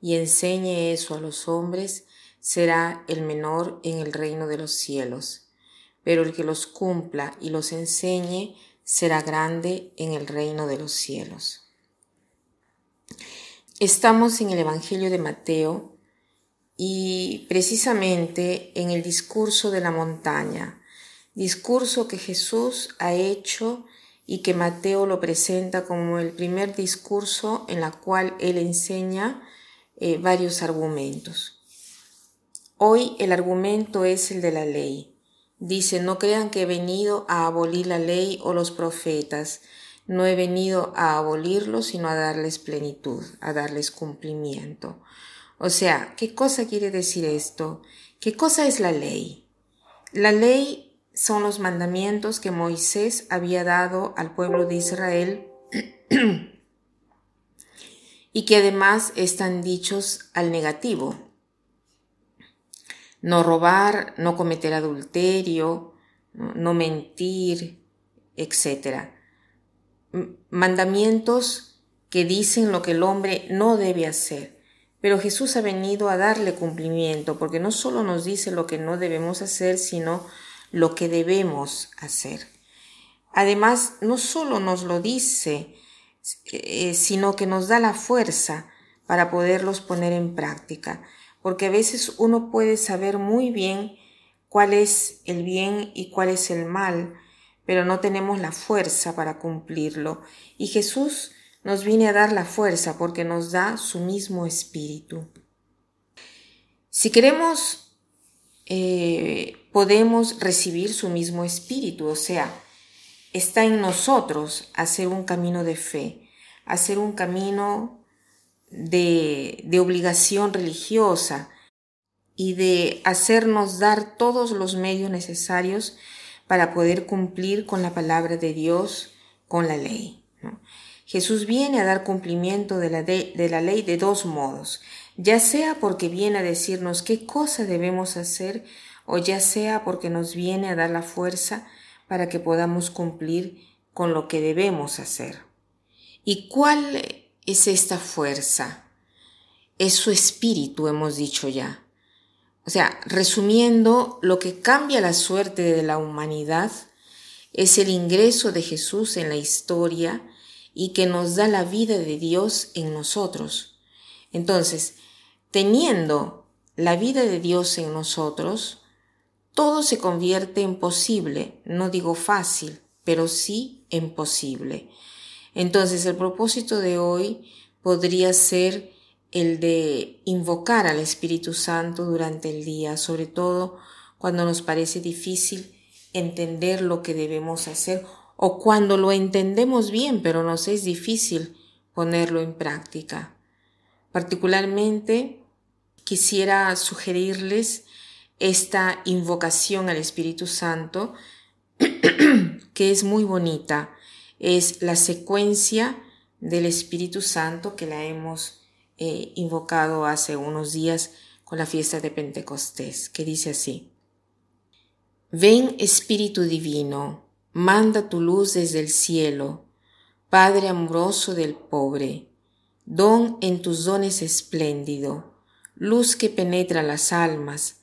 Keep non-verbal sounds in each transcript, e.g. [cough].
y enseñe eso a los hombres, será el menor en el reino de los cielos. Pero el que los cumpla y los enseñe, será grande en el reino de los cielos. Estamos en el Evangelio de Mateo y precisamente en el discurso de la montaña, discurso que Jesús ha hecho y que Mateo lo presenta como el primer discurso en la cual él enseña eh, varios argumentos. Hoy el argumento es el de la ley. Dice, no crean que he venido a abolir la ley o los profetas. No he venido a abolirlos, sino a darles plenitud, a darles cumplimiento. O sea, ¿qué cosa quiere decir esto? ¿Qué cosa es la ley? La ley son los mandamientos que Moisés había dado al pueblo de Israel [clears throat] y que además están dichos al negativo. No robar, no cometer adulterio, no mentir, etc. Mandamientos que dicen lo que el hombre no debe hacer. Pero Jesús ha venido a darle cumplimiento, porque no solo nos dice lo que no debemos hacer, sino lo que debemos hacer. Además, no solo nos lo dice, sino que nos da la fuerza para poderlos poner en práctica, porque a veces uno puede saber muy bien cuál es el bien y cuál es el mal, pero no tenemos la fuerza para cumplirlo. Y Jesús nos viene a dar la fuerza porque nos da su mismo espíritu. Si queremos, eh, podemos recibir su mismo espíritu, o sea, está en nosotros hacer un camino de fe, hacer un camino de, obligación religiosa y de hacernos dar todos los medios necesarios para poder cumplir con la palabra de Dios, con la ley. Jesús viene a dar cumplimiento de la, de la ley de dos modos, ya sea porque viene a decirnos qué cosa debemos hacer o ya sea porque nos viene a dar la fuerza para que podamos cumplir con lo que debemos hacer. ¿Y cuál es esta fuerza? Es su espíritu, hemos dicho ya. O sea, resumiendo, lo que cambia la suerte de la humanidad es el ingreso de Jesús en la historia y que nos da la vida de Dios en nosotros. Entonces, teniendo la vida de Dios en nosotros, todo se convierte en posible, no digo fácil, pero sí en posible. Entonces el propósito de hoy podría ser el de invocar al Espíritu Santo durante el día, sobre todo cuando nos parece difícil entender lo que debemos hacer o cuando lo entendemos bien pero nos es difícil ponerlo en práctica. Particularmente quisiera sugerirles esta invocación al Espíritu Santo, [clears throat] que es muy bonita. Es la secuencia del Espíritu Santo que la hemos eh, invocado hace unos días con la fiesta de Pentecostés, que dice así. Ven Espíritu Divino, manda tu luz desde el cielo, Padre amoroso del pobre, don en tus dones espléndido, luz que penetra las almas,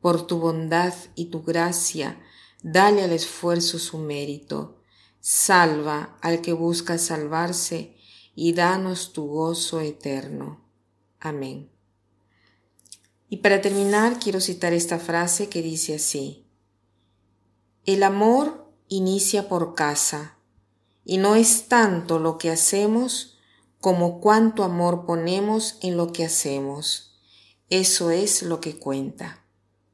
por tu bondad y tu gracia, dale al esfuerzo su mérito. Salva al que busca salvarse y danos tu gozo eterno. Amén. Y para terminar, quiero citar esta frase que dice así. El amor inicia por casa, y no es tanto lo que hacemos como cuánto amor ponemos en lo que hacemos. Eso es lo que cuenta.